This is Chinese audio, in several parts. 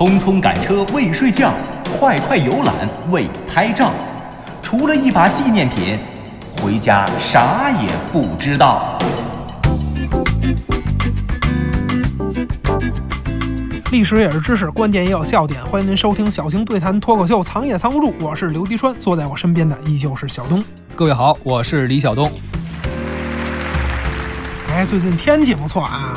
匆匆赶车未睡觉，快快游览未拍照。除了一把纪念品，回家啥也不知道。历史也是知识，观点也有笑点。欢迎您收听小型对谈脱口秀，藏也藏不住。我是刘迪川，坐在我身边的依旧是小东。各位好，我是李晓东。哎，最近天气不错啊，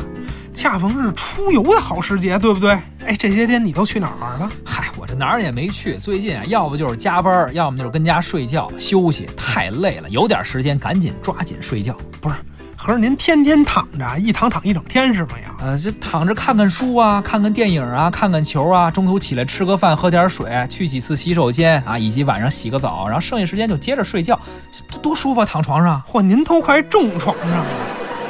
恰逢是出游的好时节，对不对？哎，这些天你都去哪儿玩了？嗨，我这哪儿也没去。最近啊，要不就是加班，要么就是跟家睡觉休息，太累了。有点时间赶紧抓紧睡觉。不是，合着您天天躺着，一躺躺一整天是吗呀？呃，就躺着看看书啊，看看电影啊，看看球啊，中途起来吃个饭，喝点水，去几次洗手间啊，以及晚上洗个澡，然后剩下时间就接着睡觉，多多舒服啊！躺床上，嚯，您都快重床上了，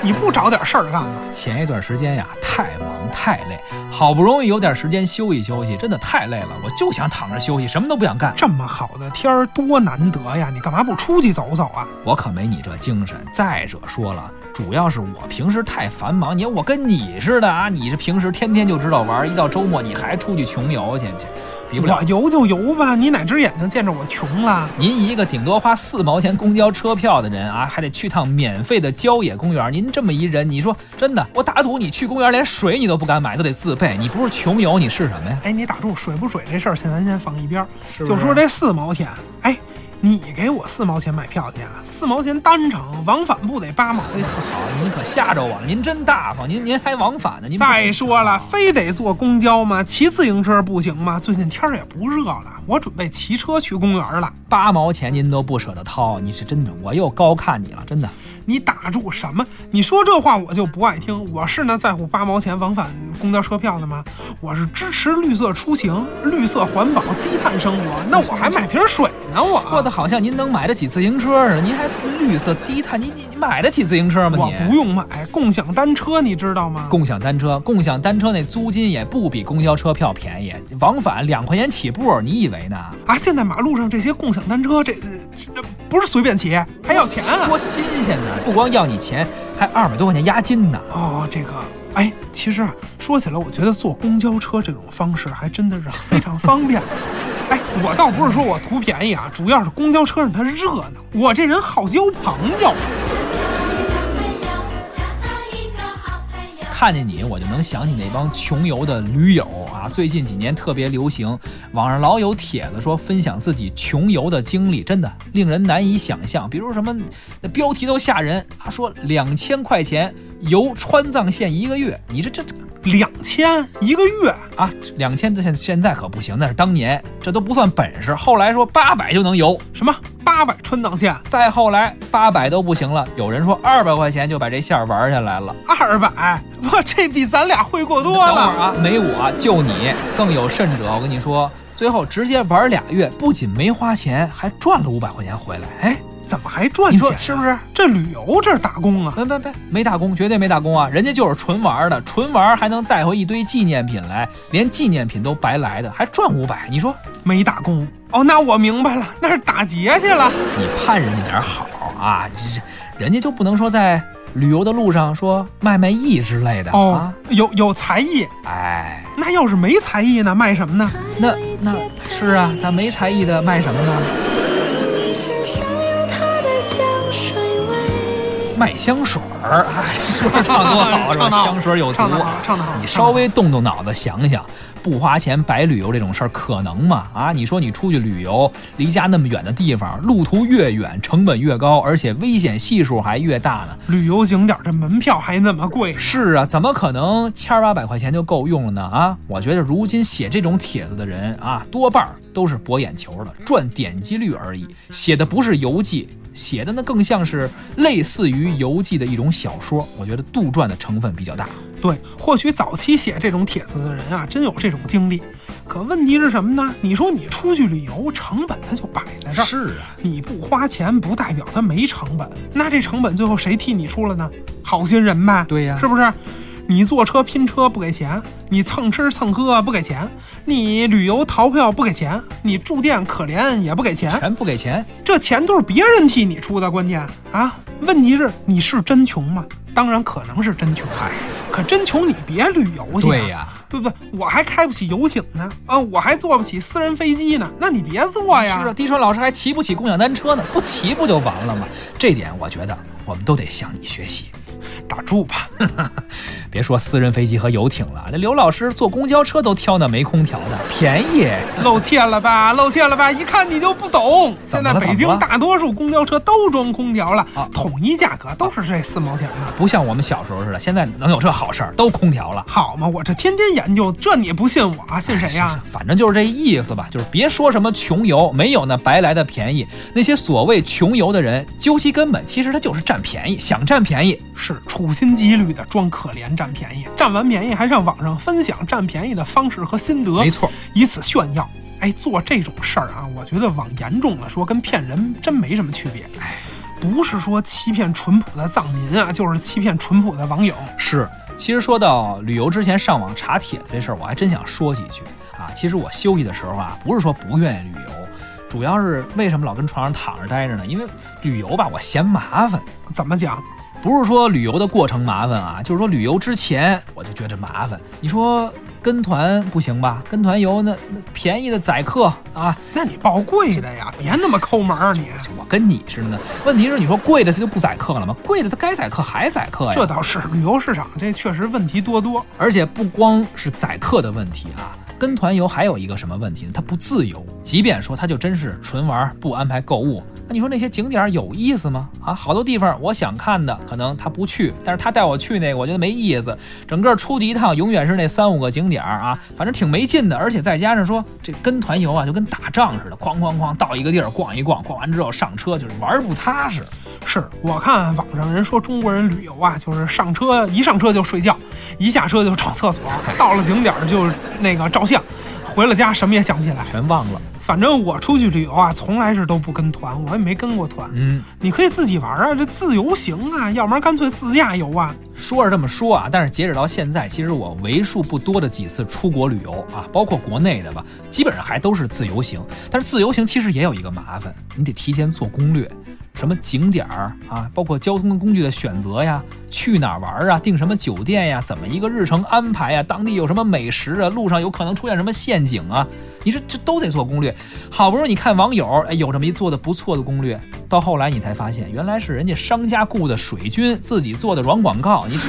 你不找点事儿干吗？前一段时间呀，太忙太累，好不容易有点时间休息休息，真的太累了，我就想躺着休息，什么都不想干。这么好的天儿多难得呀，你干嘛不出去走走啊？我可没你这精神。再者说了，主要是我平时太繁忙，你看我跟你似的啊，你是平时天天就知道玩，一到周末你还出去穷游去，这比不了我。游就游吧，你哪只眼睛见着我穷了？您一个顶多花四毛钱公交车票的人啊，还得去趟免费的郊野公园。您这么一人，你说真的，我打赌你去公园连水你都不敢买，都得自备。你不是穷游，你是什么呀？哎，你打住，水不水这事儿，现在咱先放一边就说这四毛钱，哎，你给我四毛钱买票去啊？四毛钱单程，往返不得八毛？哎好，您可吓着我了，您真大方，您您还往返呢，您再说了，非得坐公交吗？骑自行车不行吗？最近天儿也不热了，我准备骑车去公园了。八毛钱您都不舍得掏，你是真的，我又高看你了，真的。你打住什么？你说这话我就不爱听。我是那在乎八毛钱往返公交车票的吗？我是支持绿色出行、绿色环保、低碳生活。那我还买瓶水呢，我说的好像您能买得起自行车似的，您还绿色低碳，你你你买得起自行车吗？我你不用买共享单车，你知道吗？共享单车，共享单车那租金也不比公交车票便宜，往返两块钱起步，你以为呢？啊，现在马路上这些共享单车，这这这不是随便骑，还要钱啊！多新鲜呢！不光要你钱，还二百多块钱押金呢。哦，这个，哎，其实啊，说起来，我觉得坐公交车这种方式还真的是非常方便。哎，我倒不是说我图便宜啊，主要是公交车上它热闹，我这人好交朋友。看见你，我就能想起那帮穷游的驴友啊！最近几年特别流行，网上老有帖子说分享自己穷游的经历，真的令人难以想象。比如什么，那标题都吓人啊，说两千块钱游川藏线一个月，你这这这两千一个月，啊，两千现现在可不行，那是当年，这都不算本事。后来说八百就能游，什么八百川藏线，再后来八百都不行了，有人说二百块钱就把这线玩下来了。二百，我，这比咱俩会过多了。等会儿啊，没我就你，更有甚者，我跟你说，最后直接玩俩月，不仅没花钱，还赚了五百块钱回来。哎，怎么还赚你钱、啊说是不是？这旅游这是打工啊！别别别，没打工，绝对没打工啊！人家就是纯玩的，纯玩还能带回一堆纪念品来，连纪念品都白来的，还赚五百，你说没打工哦，那我明白了，那是打劫去了。你盼人家点好啊？这这，人家就不能说在旅游的路上说卖卖艺之类的哦啊？，有有才艺，哎，那要是没才艺呢，卖什么呢？那那是啊，那没才艺的卖什么呢？卖香水儿啊，这歌唱多好 是吧？唱得好香水有毒唱得好唱得好你稍微动动脑子想想，不花钱白旅游这种事儿可能吗？啊，你说你出去旅游，离家那么远的地方，路途越远，成本越高，而且危险系数还越大呢。旅游景点这门票还那么贵，是啊，怎么可能千八百块钱就够用了呢？啊，我觉得如今写这种帖子的人啊，多半儿都是博眼球的，赚点击率而已。写的不是游记，写的呢更像是类似于游记的一种小说。我觉得杜撰的成分比较大。对，或许早期写这种帖子的人啊，真有这种经历。可问题是什么呢？你说你出去旅游，成本它就摆在这儿。是啊，你不花钱，不代表它没成本。那这成本最后谁替你出了呢？好心人呗。对呀是不是？你坐车拼车不给钱，你蹭吃蹭喝不给钱，你旅游逃票不给钱，你住店可怜也不给钱，全不给钱。这钱都是别人替你出的。关键啊，问题是你是真穷吗？当然可能是真穷，嗨，可真穷你别旅游去、啊。对呀对不对？我还开不起游艇呢，啊，我还坐不起私人飞机呢，那你别坐呀。是啊，滴川老师还骑不起共享单车呢，不骑不就完了吗？这点我觉得我们都得向你学习。打住吧，别说私人飞机和游艇了，那刘老师坐公交车都挑那没空调的，便宜。露怯了吧？露怯了吧？一看你就不懂。现在北京大多数公交车都装空调了，啊统一价格都是这四毛钱的。不像我们小时候似的，现在能有这好事儿，都空调了。好嘛，我这天天研究，这你不信我，信谁呀、反正就是这意思吧，就是别说什么穷游，没有那白来的便宜。那些所谓穷游的人，究其根本，其实他就是占便宜，想占便宜。是处心积虑的装可怜占便宜，占完便宜还上网上分享占便宜的方式和心得，没错，以此炫耀。哎，做这种事儿啊，我觉得往严重了说，跟骗人真没什么区别。哎，不是说欺骗淳朴的藏民啊，就是欺骗淳朴的网友。是，其实说到旅游之前上网查帖子这事儿，我还真想说几句啊。其实我休息的时候啊，不是说不愿意旅游，主要是为什么老跟床上躺着待着呢？因为旅游吧，我嫌麻烦。怎么讲？不是说旅游的过程麻烦啊，就是说旅游之前我就觉得麻烦。你说跟团不行吧？跟团游那那便宜的宰客啊，那你报贵的呀，别那么抠门儿你。我跟你似的。问题是你说贵的它就不宰客了吗？贵的它该宰客还宰客呀。这倒是，旅游市场这确实问题多多。而且不光是宰客的问题啊，跟团游还有一个什么问题呢？它不自由。即便说它就真是纯玩，不安排购物，那你说那些景点有意思吗？啊，好多地方我想看的，可能他不去，但是他带我去那个，我觉得没意思。整个出去一趟，永远是那三五个景点啊，反正挺没劲的。而且再加上说这跟团游啊，就跟打仗似的，哐哐哐到一个地儿逛一逛，逛完之后上车就是玩不踏实。是我看网上人说中国人旅游啊，就是上车一上车就睡觉，一下车就找厕所，到了景点儿就那个照相，回了家什么也想不起来。全忘了。反正我出去旅游啊，从来是都不跟团，我也没跟过团。嗯，你可以自己玩啊，这自由行啊，要不然干脆自驾游啊。说是这么说啊，但是截止到现在，其实我为数不多的几次出国旅游啊，包括国内的吧，基本上还都是自由行。但是自由行其实也有一个麻烦，你得提前做攻略，什么景点儿啊，包括交通工具的选择呀，去哪儿玩啊，订什么酒店呀，怎么一个日程安排呀，当地有什么美食啊，路上有可能出现什么陷阱啊，你说这都得做攻略。好不容易你看网友哎有这么一做的不错的攻略，到后来你才发现，原来是人家商家雇的水军自己做的软广告，你这。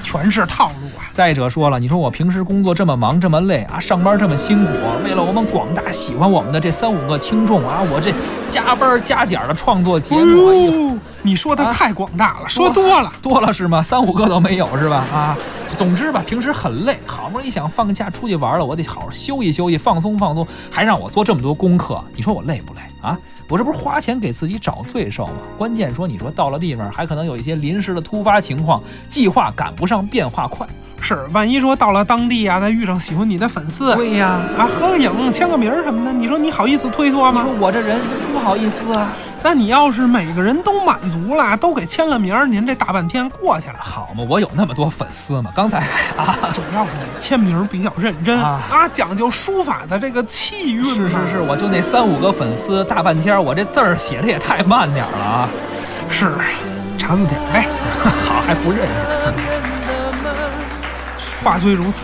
全是套路啊！再者说了，你说我平时工作这么忙这么累啊，上班这么辛苦，为了我们广大喜欢我们的这三五个听众啊，我这加班加点的创作节目，哎呦，你说的啊太广大了，说多了。多了是吗？三五个都没有是吧？啊，总之吧，平时很累，好不容易想放假出去玩了，我得好好休息休息，放松放松，还让我做这么多功课，你说我累不累啊？我这不是花钱给自己找罪受吗？关键说，你说到了地方，还可能有一些临时的突发情况，计划赶不上变化快。是，万一说到了当地啊，再遇上喜欢你的粉丝，对呀，啊，合个影、签个名什么的，你说你好意思推脱吗你说？我这人就不好意思啊。那你要是每个人都满足了，都给签了名儿，您这大半天过去了。好嘛，我有那么多粉丝吗？刚才啊，主要是你签名比较认真啊啊，讲究书法的这个气韵。是是是，我就那三五个粉丝，大半天我这字儿写的也太慢点儿了啊！是，查字典呗。好还不认识，话虽如此，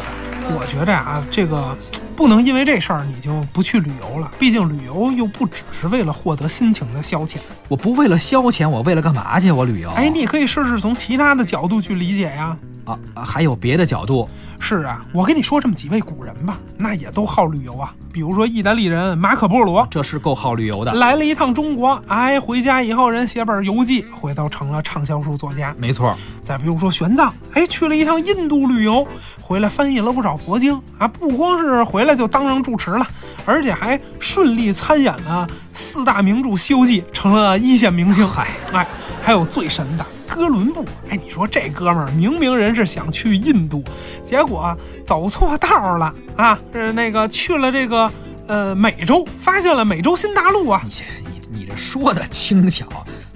我觉着啊，这个不能因为这事儿你就不去旅游了。毕竟旅游又不只是为了获得心情的消遣。我不为了消遣，我为了干嘛去？我旅游？哎，你可以试试从其他的角度去理解呀。啊，啊还有别的角度？是啊，我跟你说这么几位古人吧，那也都好旅游啊。比如说意大利人马可波罗，这是够好旅游的。来了一趟中国，哎，回家以后人写本游记，回头成了畅销书作家。没错，再比如说玄奘，哎，去了一趟印度旅游，回来翻译了不少佛经啊，不光是回来就当上住持了，而且还顺利参演了四大名著《西游记》，成了一线明星。嗨，哎，还有最神的哥伦布，哎，你说这哥们儿明明人是想去印度，结果走错道了啊，是那个去了这个呃美洲，发现了美洲新大陆啊。你这你你这说的轻巧，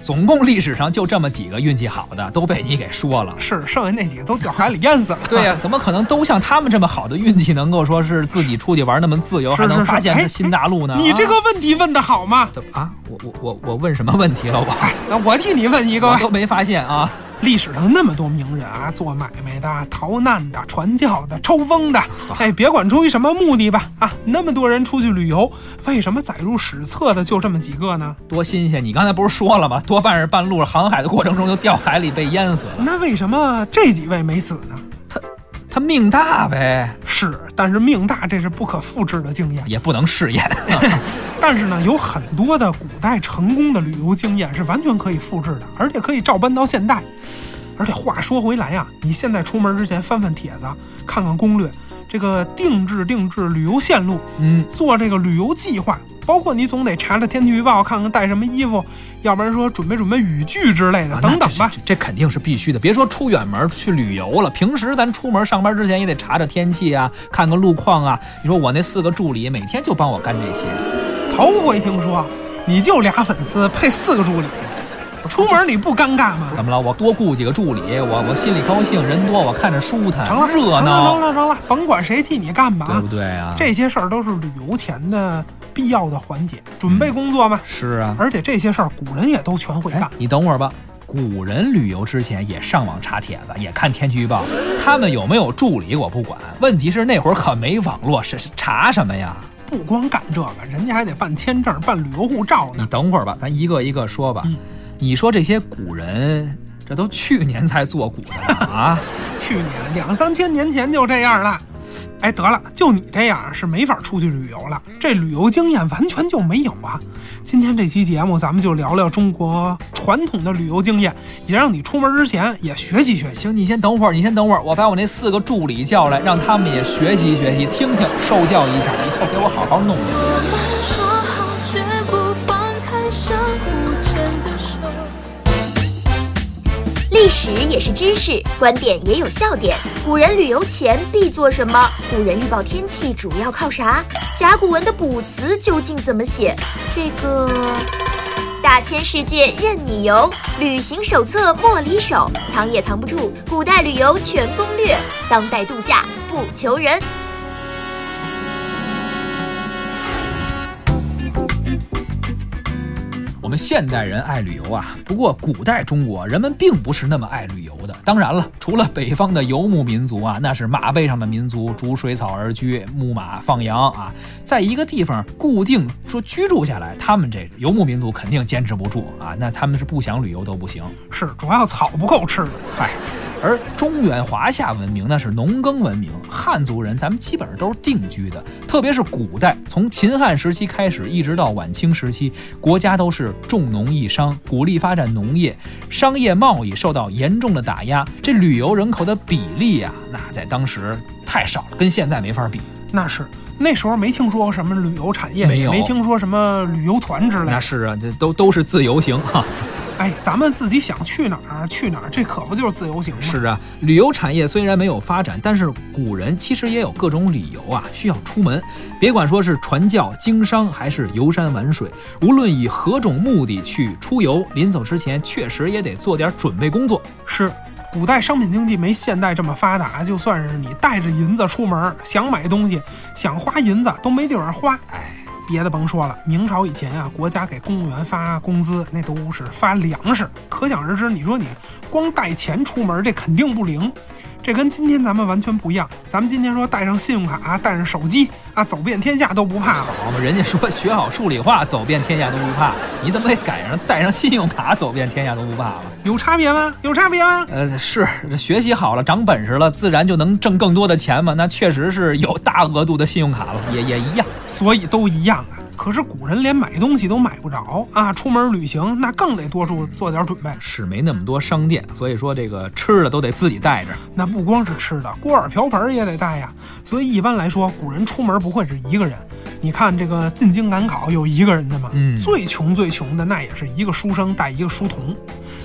总共历史上就这么几个运气好的，都被你给说了。是，剩下那几个都掉海里淹死了。对呀、怎么可能都像他们这么好的运气，能够说是自己出去玩那么自由，是还能发现是新大陆呢？你这个啊问题问的好吗？怎么啊？我我我我问什么问题了？我哎，那我替你问一个。我都没发现啊。历史上那么多名人啊，做买卖的、逃难的、传教的、抽风的，哎，别管出于什么目的吧，啊，那么多人出去旅游，为什么载入史册的就这么几个呢？多新鲜！你刚才不是说了吗？多半是半路航海的过程中就掉海里被淹死了。那为什么这几位没死呢？他命大呗，是，但是命大这是不可复制的经验，也不能试验。但是呢，有很多的古代成功的旅游经验是完全可以复制的，而且可以照搬到现代。而且话说回来呀，你现在出门之前翻翻帖子，看看攻略，这个定制定制旅游线路，嗯，做这个旅游计划，包括你总得查查天气预报，看看带什么衣服，要不然说准备准备雨具之类的，啊等等吧这。这这肯定是必须的。别说出远门去旅游了，平时咱出门上班之前也得查查天气啊，看看路况啊。你说我那四个助理每天就帮我干这些，头回听说，你就俩粉丝配四个助理，出门你不尴尬吗？怎么了？我多雇几个助理，我我心里高兴，人多我看着舒坦，成了，热闹了，成，了，成了，甭管谁替你干吧对啊不对啊？这些事儿都是旅游前的必要的环节，准备工作嘛。是啊。而且这些事儿古人也都全会哎干。，你等会儿吧。古人旅游之前也上网查帖子，也看天气预报。他们有没有助理我不管，问题是那会儿可没网络，是是查什么呀？不光干这个，人家还得办签证、办旅游护照你呢。等会儿吧，咱一个一个说吧。嗯你说这些古人，这都去年才做古的呢啊！去年两三千年前就这样了。哎，得了，就你这样是没法出去旅游了，这旅游经验完全就没有啊。今天这期节目，咱们就聊聊中国传统的旅游经验，也让你出门之前也学习学习。行，你先等会儿，你先等会儿，我把我那四个助理叫来，让他们也学习学习，听听，受教一下，以后给我好好弄弄。我们说好绝不放开相互历史也是知识，观点也有笑点。古人旅游前必做什么？古人预报天气主要靠啥？甲骨文的卜辞究竟怎么写？这个大千世界任你游，旅行手册莫离手，藏也藏不住古代旅游全攻略，当代度假不求人。我们现代人爱旅游啊，不过古代中国人们并不是那么爱旅游的。当然了，除了北方的游牧民族啊，那是马背上的民族，逐水草而居，牧马放羊啊，在一个地方固定说居住下来，他们这游牧民族肯定坚持不住啊，那他们是不想旅游都不行。是，主要草不够吃。嗨，而中原华夏文明那是农耕文明，汉族人咱们基本上都是定居的，特别是古代，从秦汉时期开始，一直到晚清时期，国家都是重农抑商，鼓励发展农业，商业贸易受到严重的打压，这旅游人口的比例啊，那在当时太少了，跟现在没法比。那是那时候没听说什么旅游产业，没有没听说什么旅游团之类。那是啊，这都都是自由行哈。哎，咱们自己想去哪儿去哪儿，这可不就是自由行吗？是啊，旅游产业虽然没有发展，但是古人其实也有各种理由啊，需要出门。别管说是传教、经商，还是游山玩水，无论以何种目的去出游，临走之前确实也得做点准备工作。是，古代商品经济没现代这么发达，就算是你带着银子出门，想买东西，想花银子都没地方花。哎，别的甭说了，明朝以前啊，国家给公务员发工资，那都是发粮食，可想而知。你说你光带钱出门，这肯定不灵。这跟今天咱们完全不一样。咱们今天说带上信用卡、带上手机啊，走遍天下都不怕。好嘛，人家说学好数理化，走遍天下都不怕，你怎么给赶上带上信用卡，走遍天下都不怕了？有差别吗？有差别吗？呃，是学习好了，长本事了，自然就能挣更多的钱嘛。那确实是有大额度的信用卡了，也也一样。所以都一样啊。可是古人连买东西都买不着啊，出门旅行那更得多做做点准备。是没那么多商店，所以说这个吃的都得自己带着。那不光是吃的，锅碗瓢盆也得带呀。所以一般来说，古人出门不会是一个人。你看这个进京赶考有一个人的吗？嗯最穷最穷的那也是一个书生带一个书童，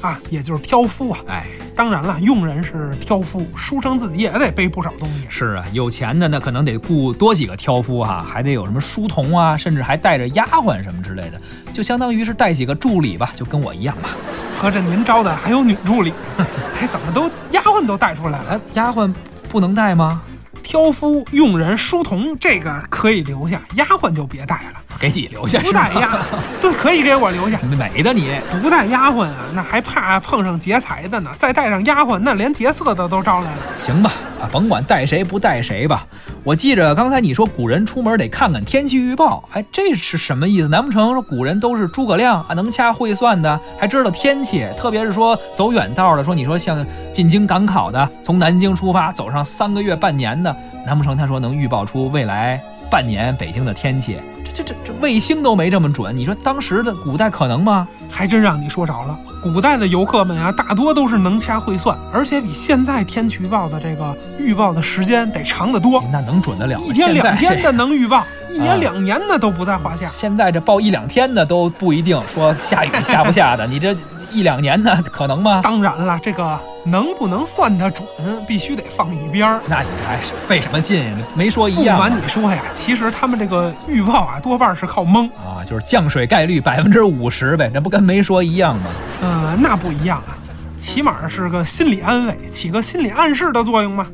啊，也就是挑夫啊。哎，当然了，佣人是挑夫，书生自己也得背不少东西。是啊，有钱的那可能得雇多几个挑夫哈、还得有什么书童啊，甚至还带着丫鬟什么之类的，就相当于是带几个助理吧，就跟我一样吧。合着您招的还有女助理，哎，怎么都丫鬟都带出来了？哎，丫鬟不能带吗？挑夫、佣人、书童，这个可以留下，丫鬟就别带了。给你留下不是吧带？丫，对，可以给我留下。美的你，不带丫鬟啊，那还怕碰上劫财的呢。再带上丫鬟，那连劫色的都招来了。行吧，啊，甭管带谁不带谁吧。我记着刚才你说古人出门得看看天气预报，哎，这是什么意思？难不成说古人都是诸葛亮啊，能掐会算的，还知道天气？特别是说走远道的，说你说像进京赶考的，从南京出发走上三个月、半年的，难不成他说能预报出未来半年北京的天气？这这这这卫星都没这么准，你说当时的古代可能吗？还真让你说着了。古代的游客们啊，大多都是能掐会算，而且比现在天气预报的这个预报的时间得长得多，那能准得了吗？一天两天的能预报，一啊年两年的都不在话下。现在这报一两天的都不一定说下雨下不下的，你这一两年呢 可能吗？当然了，这个能不能算得准，必须得放一边儿。那你还是费什么劲呀？没说一样不样瞒你说呀，其实他们这个预报啊，多半是靠蒙。啊，就是降水概率百分之五十呗，那不跟没说一样吗？呃，那不一样啊，起码是个心理安慰，起个心理暗示的作用嘛。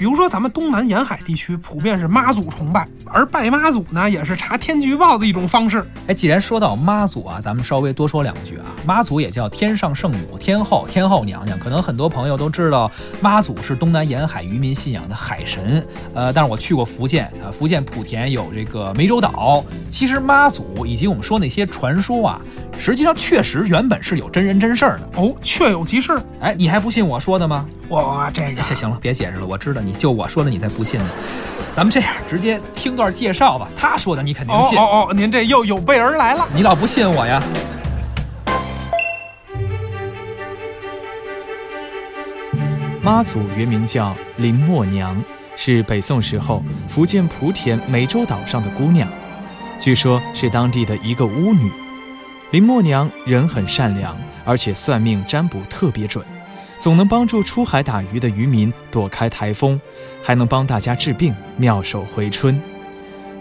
比如说，咱们东南沿海地区普遍是妈祖崇拜，而拜妈祖呢，也是查天气预报的一种方式。哎，既然说到妈祖啊，咱们稍微多说两句啊。妈祖也叫天上圣母、天后、天后娘娘，可能很多朋友都知道，妈祖是东南沿海渔民信仰的海神。呃，但是我去过福建啊，福建莆田有这个湄洲岛。其实妈祖以及我们说那些传说啊，实际上确实原本是有真人真事儿的。哦，确有其事。哎，你还不信我说的吗？我这个 行行了，别解释了，我知道你就我说的你才不信呢。咱们这样直接听段介绍吧，他说的你肯定信，哦哦哦，您这又有备而来了。你老不信我呀？妈祖原名叫林默娘，是北宋时候福建莆田湄洲岛上的姑娘，据说是当地的一个巫女。林默娘人很善良，而且算命占卜特别准，总能帮助出海打鱼的渔民躲开台风，还能帮大家治病，妙手回春。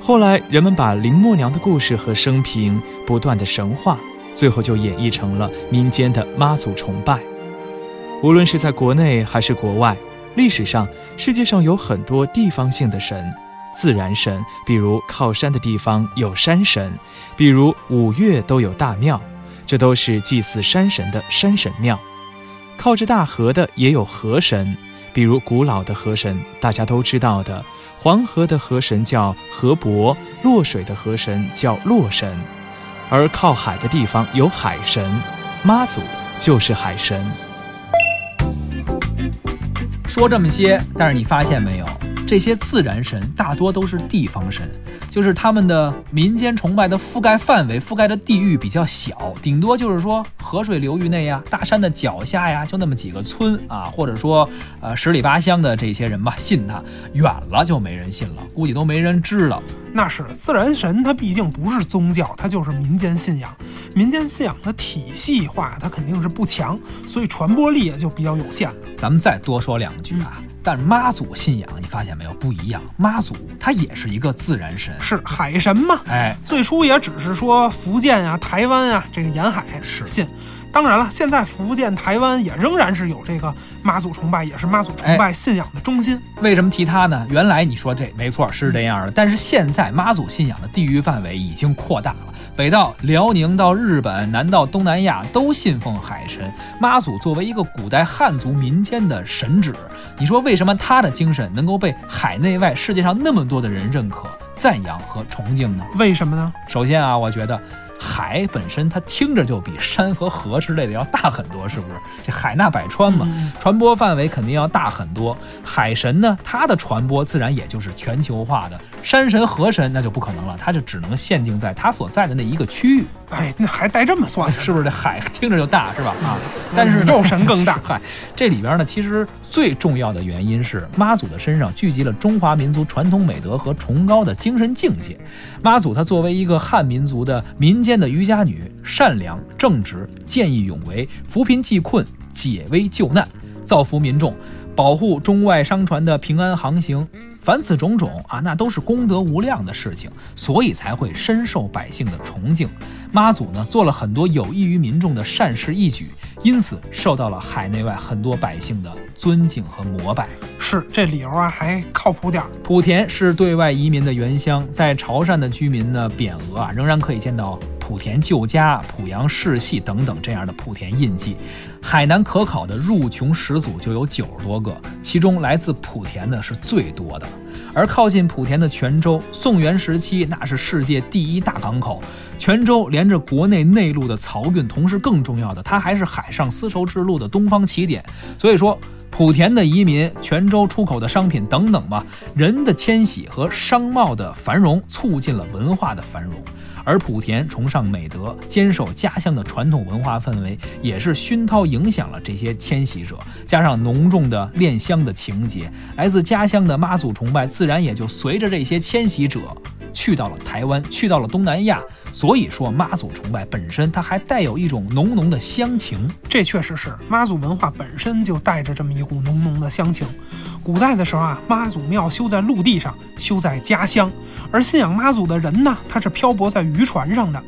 后来人们把林默娘的故事和生平不断的神化，最后就演绎成了民间的妈祖崇拜。无论是在国内还是国外，历史上世界上有很多地方性的神，自然神，比如靠山的地方有山神，比如五岳都有大庙，这都是祭祀山神的山神庙。靠着大河的也有河神，比如古老的河神，大家都知道的，黄河的河神叫河伯，洛水的河神叫洛神，而靠海的地方有海神，妈祖就是海神。说这么些，但是你发现没有，这些自然神大多都是地方神，就是他们的民间崇拜的覆盖范围、覆盖的地域比较小，顶多就是说河水流域内呀、大山的脚下呀，就那么几个村啊，或者说呃十里八乡的这些人吧，信他，远了就没人信了，估计都没人知道。那是自然神，它毕竟不是宗教，它就是民间信仰。民间信仰的体系化，它肯定是不强，所以传播力也就比较有限了。咱们再多说两句啊。但妈祖信仰，你发现没有不一样？妈祖他也是一个自然神，是海神嘛？哎，最初也只是说福建呀、台湾呀这个沿海是信。当然了，现在福建、台湾也仍然是有这个妈祖崇拜，也是妈祖崇拜信仰的中心。为什么提他呢？原来你说这没错是这样的，但是现在妈祖信仰的地域范围已经扩大了，北到辽宁到日本，南到东南亚都信奉海神。妈祖作为一个古代汉族民间的神祇，你说为什么他的精神能够被海内外世界上那么多的人认可、赞扬和崇敬呢？为什么呢？首先啊，我觉得。海本身它听着就比山和河之类的要大很多，是不是？这海纳百川嘛，嗯传播范围肯定要大很多。海神呢，它的传播自然也就是全球化的。山神、河神那就不可能了，它就只能限定在它所在的那一个区域。哎，那还带这么算，是不是？这海听着就大，是吧？啊，但是宇宙神更大。嗨，这里边呢，其实最重要的原因是妈祖的身上聚集了中华民族传统美德和崇高的精神境界。妈祖她作为一个汉民族的民间的渔家女，善良正直、见义勇为、扶贫济困、解危救难、造福民众。保护中外商船的平安航行，凡此种种啊，那都是功德无量的事情，所以才会深受百姓的崇敬。妈祖呢，做了很多有益于民众的善事义举，因此受到了海内外很多百姓的尊敬和膜拜。是这理由啊，还靠谱点儿。莆田是对外移民的原乡，在潮汕的居民呢匾额啊，仍然可以见到莆田旧家、濮阳世系等等这样的莆田印记。海南可考的入琼始祖就有九十多个，其中来自莆田的是最多的。而靠近莆田的泉州，宋元时期那是世界第一大港口。泉州连着国内内陆的漕运，同时更重要的，它还是海上丝绸之路的东方起点。所以说。莆田的移民、泉州出口的商品等等吧，人的迁徙和商贸的繁荣，促进了文化的繁荣。而莆田崇尚美德，坚守家乡的传统文化氛围，也是熏陶影响了这些迁徙者。加上浓重的恋乡的情节，来自家乡的妈祖崇拜，自然也就随着这些迁徙者。去到了台湾，去到了东南亚，所以说妈祖崇拜本身它还带有一种浓浓的乡情。这确实是妈祖文化本身就带着这么一股浓浓的乡情。古代的时候啊，妈祖庙修在陆地上，修在家乡，而信仰妈祖的人呢，他是漂泊在渔船上的。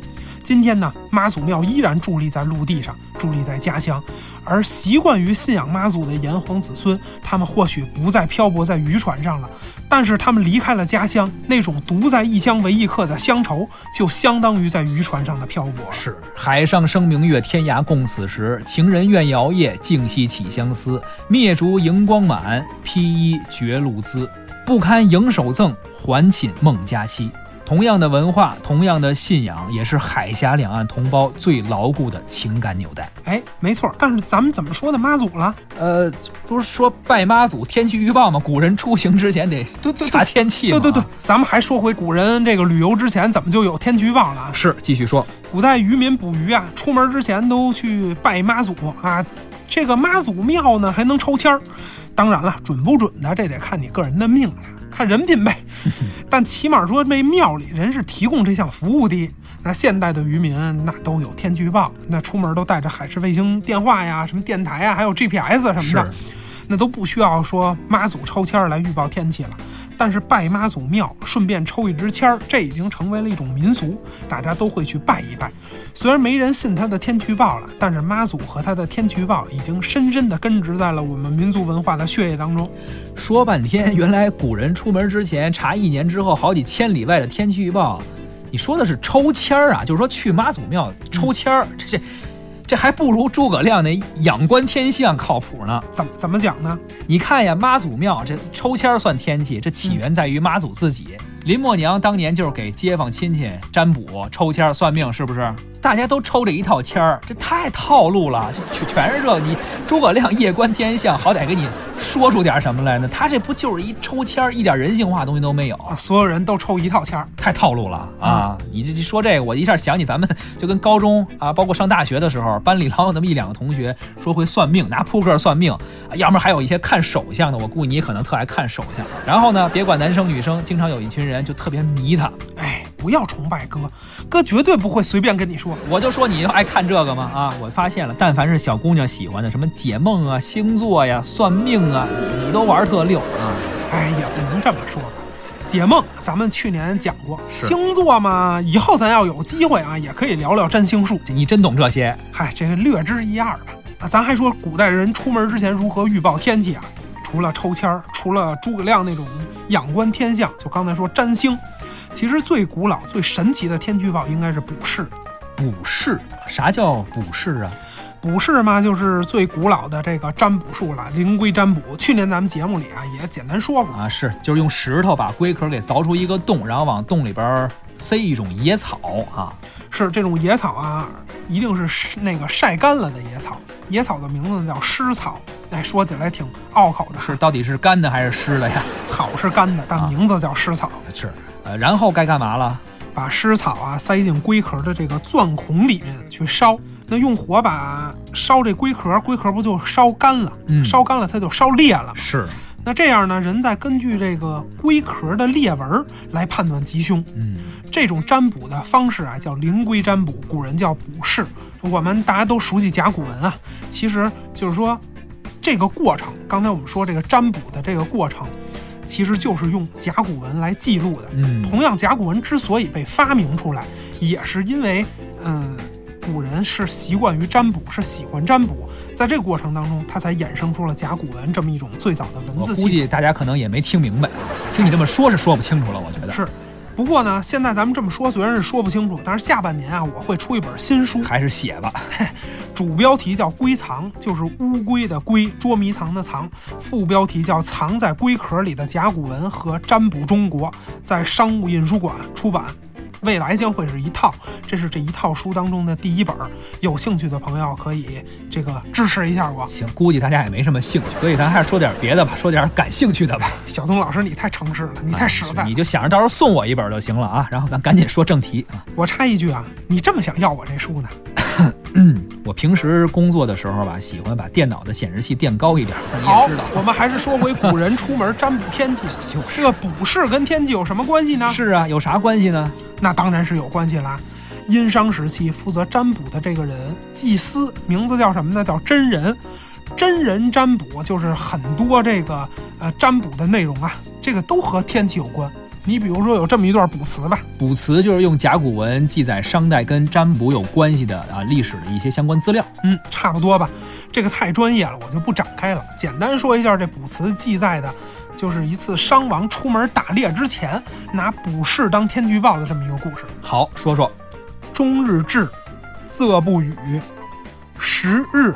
今天呢，妈祖庙依然伫立在陆地上，伫立在家乡，而习惯于信仰妈祖的炎黄子孙，他们或许不再漂泊在渔船上了，但是他们离开了家乡，那种独在异乡为异客的乡愁，就相当于在渔船上的漂泊。是海上生明月，天涯共此时。情人怨遥夜，竟夕起相思。灭烛荧光满，披衣觉露滋。不堪盈手赠，还寝梦佳期。同样的文化，同样的信仰，也是海峡两岸同胞最牢固的情感纽带。哎，没错。但是咱们怎么说的妈祖了？呃，不是说拜妈祖天气预报吗？古人出行之前得对对查天气。对对对，咱们还说回古人这个旅游之前怎么就有天气预报了？是，继续说。古代渔民捕鱼啊，出门之前都去拜妈祖啊。这个妈祖庙呢还能抽签儿，当然了，准不准的这得看你个人的命了。看人品呗，但起码说这庙里人是提供这项服务的。那现代的渔民那都有天气预报，那出门都带着海事卫星电话呀、什么电台呀，还有 GPS 什么的，那都不需要说妈祖抽签来预报天气了。但是拜妈祖庙，顺便抽一支签儿，这已经成为了一种民俗，大家都会去拜一拜。虽然没人信他的天气预报了，但是妈祖和他的天气预报已经深深地根植在了我们民族文化的血液当中。说半天，原来古人出门之前查一年之后好几千里外的天气预报，你说的是抽签儿啊？就是说去妈祖庙抽签儿，这这。这还不如诸葛亮那仰观天象靠谱呢。怎么怎么讲呢？你看呀，妈祖庙这抽签算天气，这起源在于妈祖自己。林默娘当年就是给街坊亲戚占卜、抽签算命，是不是？大家都抽这一套签儿，这太套路了，这全全是这。你诸葛亮夜观天象，好歹给你说出点什么来呢？他这不就是一抽签儿，一点人性化东西都没有啊！所有人都抽一套签儿，太套路了啊！你这说这个，我一下想起咱们就跟高中啊，包括上大学的时候，班里老有那么一两个同学说会算命，拿扑克算命，要么还有一些看手相的。我估计你可能特爱看手相。然后呢，别管男生女生，经常有一群人就特别迷他。哎，不要崇拜哥，哥绝对不会随便跟你说。我就说你爱看这个吗？啊，我发现了，但凡是小姑娘喜欢的，什么解梦啊、星座呀、算命啊，你你都玩特溜啊。哎，也不能这么说吧。解梦，咱们去年讲过。星座嘛，以后咱要有机会啊，也可以聊聊占星术。你真懂这些？嗨，这个略知一二吧。那咱还说古代人出门之前如何预报天气啊？除了抽签儿，除了诸葛亮那种仰观天象，就刚才说占星。其实最古老、最神奇的天气预报应该是卜筮。卜筮，啥叫卜筮啊？卜筮嘛，就是最古老的这个占卜术了，灵龟占卜。去年咱们节目里啊也简单说过啊，是就是用石头把龟壳给凿出一个洞，然后往洞里边塞一种野草啊。是这种野草啊，一定是那个晒干了的野草。野草的名字叫湿草，哎，说起来挺拗口的。是，到底是干的还是湿的呀？草是干的，但名字叫湿草。是，呃，然后该干嘛了？把湿草啊塞进龟壳的这个钻孔里面去烧。那用火把烧这龟壳，龟壳不就烧干了？嗯，烧干了它就烧裂了。是。那这样呢，人再根据这个龟壳的裂纹来判断吉凶。嗯，这种占卜的方式啊，叫灵龟占卜，古人叫卜筮。我们大家都熟悉甲骨文啊，其实就是说这个过程。刚才我们说这个占卜的这个过程。其实就是用甲骨文来记录的。嗯，同样，甲骨文之所以被发明出来，也是因为，嗯，古人是习惯于占卜，是喜欢占卜，在这个过程当中，他才衍生出了甲骨文这么一种最早的文字我。估计大家可能也没听明白，听你这么说，是说不清楚了。我觉得是不过呢，现在咱们这么说虽然是说不清楚，但是下半年啊，我会出一本新书，还是写吧。主标题叫“龟藏”，就是乌龟的龟，捉迷藏的藏；副标题叫“藏在龟壳里的甲骨文和占卜中国”，在商务印书馆出版。未来将会是一套，这是这一套书当中的第一本儿。有兴趣的朋友可以这个支持一下我。行，估计大家也没什么兴趣，所以咱还是说点别的吧，说点感兴趣的吧。小东老师，你太诚实了，你太实在了。你就想着到时候送我一本就行了啊。然后咱赶紧说正题啊。我插一句啊，你这么想要我这书呢？嗯，我平时工作的时候吧，喜欢把电脑的显示器垫高一点。你好也知道，，我们还是说回古人出门占卜天气。这个卜筮跟天气有什么关系呢？是啊，有啥关系呢？那当然是有关系啦。殷商时期负责占卜的这个人，祭司，名字叫什么呢？叫真人。真人占卜就是很多这个呃占卜的内容啊，这个都和天气有关。你比如说有这么一段卜辞吧，卜辞就是用甲骨文记载商代跟占卜有关系的啊历史的一些相关资料。嗯，差不多吧。这个太专业了，我就不展开了。简单说一下，这卜辞记载的，就是一次商王出门打猎之前，拿卜筮当天气预报的这么一个故事。好，说说终日至，仄不语；十日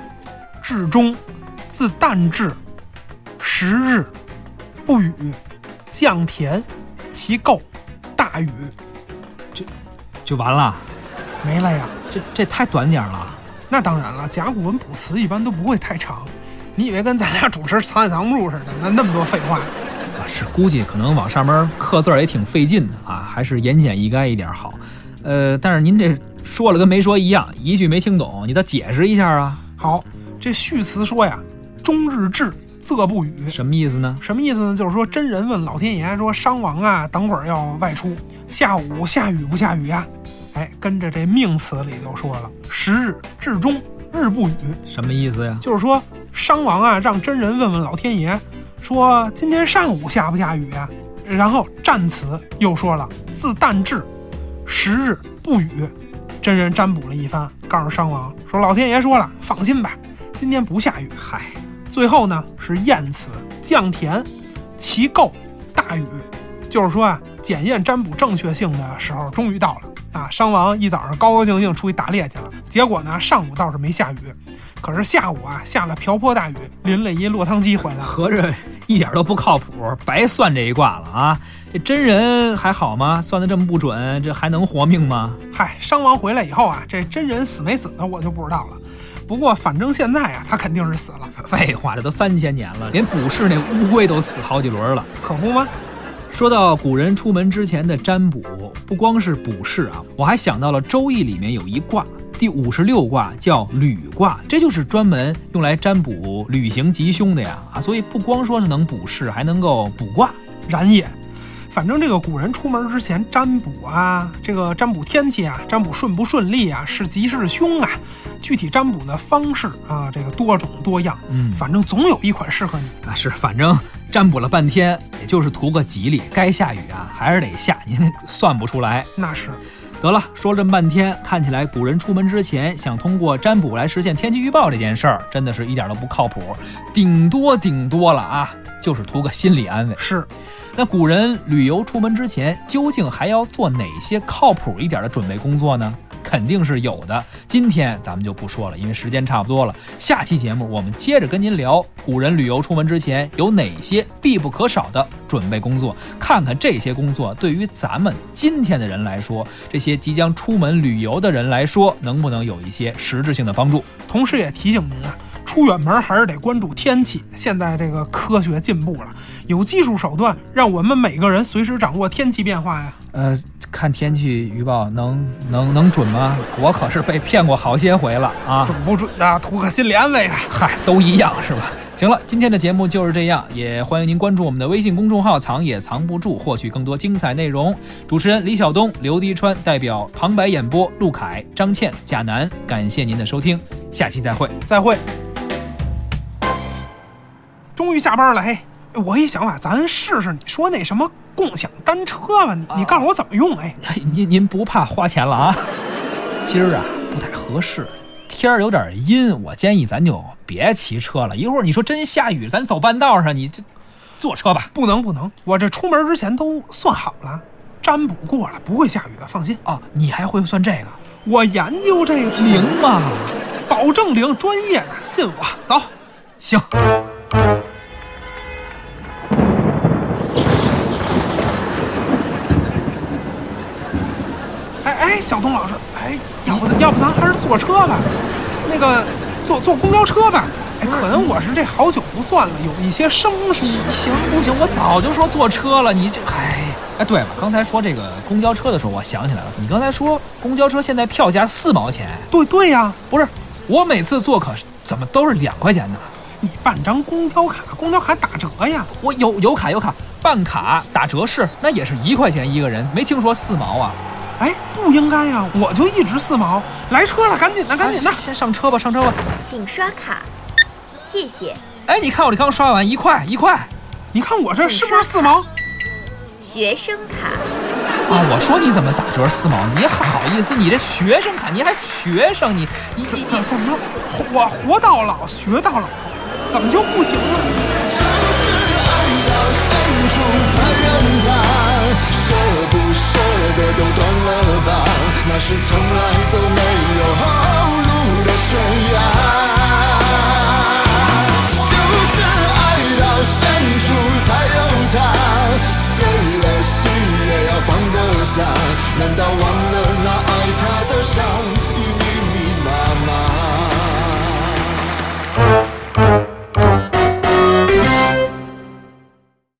至中，自旦至；十日不语，降田，其构，大禹。这。就完了，没了呀。这这太短点儿了。那当然了，甲骨文卜辞一般都不会太长。你以为跟咱俩主持藏也藏不住似的？那那么多废话。啊，是估计可能往上面刻字儿也挺费劲的啊，还是言简意赅一点好。呃，但是您这说了跟没说一样，一句没听懂，你倒解释一下啊？好，这序词说呀，终日至，仄不语。什么意思呢？什么意思呢？就是说真人问老天爷说，商王啊，等会儿要外出，下午下雨不下雨呀？哎，跟着这命词里就说了，十日至中，日不雨。什么意思呀？就是说商王啊，让真人问问老天爷，说今天上午下不下雨呀？然后战词又说了，自旦至，十日不雨。真人占卜了一番，告诉商王说，老天爷说了，放心吧，今天不下雨。嗨，最后呢是验词，降田，其构，大雨。就是说啊，检验占卜正确性的时候终于到了啊！商王一早上高高兴兴出去打猎去了，结果呢上午倒是没下雨，可是下午啊下了瓢泼大雨，淋了一落汤鸡回来。合着一点都不靠谱，白算这一卦了啊！这真人还好吗？算的这么不准，这还能活命吗？嗨，商王回来以后啊，这真人死没死的我就不知道了。不过反正现在啊，他肯定是死了，废话，这都三千年了，连卜筮那乌龟都死好几轮了。可不吗？说到古人出门之前的占卜，不光是卜筮啊，我还想到了《周易》里面有一卦，第五十六卦叫履卦，这就是专门用来占卜旅行吉凶的呀啊！所以不光说是能卜筮，还能够卜卦。然也。反正这个古人出门之前占卜啊，这个占卜天气啊，占卜顺不顺利啊，是吉是凶啊，具体占卜的方式啊，这个多种多样。嗯反正总有一款适合你。啊，是，反正占卜了半天，也就是图个吉利，该下雨啊还是得下，您算不出来。那是，得了，说了这么半天，看起来古人出门之前想通过占卜来实现天气预报这件事儿，真的是一点都不靠谱，顶多顶多了啊，就是图个心理安慰。是那古人旅游出门之前，究竟还要做哪些靠谱一点的准备工作呢？肯定是有的。今天咱们就不说了，因为时间差不多了。下期节目我们接着跟您聊古人旅游出门之前有哪些必不可少的准备工作，看看这些工作对于咱们今天的人来说，这些即将出门旅游的人来说，能不能有一些实质性的帮助？同时也提醒您啊，出远门还是得关注天气。现在这个科学进步了，有技术手段让我们每个人随时掌握天气变化呀。呃，看天气预报能能能准吗？我可是被骗过好些回了啊！准不准的，图个心理安慰啊。嗨，都一样是吧？行了，今天的节目就是这样，也欢迎您关注我们的微信公众号“藏也藏不住”，获取更多精彩内容。主持人李晓东、刘迪川代表旁白演播，陆凯、张倩、贾楠，感谢您的收听，下期再会。再会。终于下班了，嘿，我一想啊，咱试试你说那什么共享单车吧，你你告诉我怎么用？哎，哎您您不怕花钱了啊？今儿啊不太合适，天儿有点阴，我建议咱就别骑车了。一会儿你说真下雨，咱走半道上，你这坐车吧。不能不能，我这出门之前都算好了，占卜过了，不会下雨的，放心。啊，你还会算这个？我研究这个灵嘛？保证灵，专业的，信我。走，行，哎哎，小东老师，哎，要不要不咱还是坐车吧？那个坐坐公交车吧。哎，可能我是这好久不算了，有一些生疏。行不行？我早就说坐车了，你这哎哎，对了，刚才说这个公交车的时候，我想起来了，你刚才说公交车现在票价四毛钱，对对呀，不是？我每次坐可是怎么都是两块钱呢？你办张公交卡，公交卡打折呀。我有有卡有卡，办卡打折是那也是一块钱一个人，没听说四毛啊？哎不应该呀我就一直四毛来车了赶紧的赶紧的。先上车吧上车吧。请刷卡谢谢。哎你看我这刚刷完一块一块你看我这是不是四毛？学生卡。啊我说你怎么打折四毛你还好意思？你这学生卡你还学生你你你怎么我活到老学到老怎么就不行了？就是爱到深处才怨他舍不舍得都断那是从来都没有后路的悬崖，就算爱到深处才有他，碎了心也要放得下。难道忘？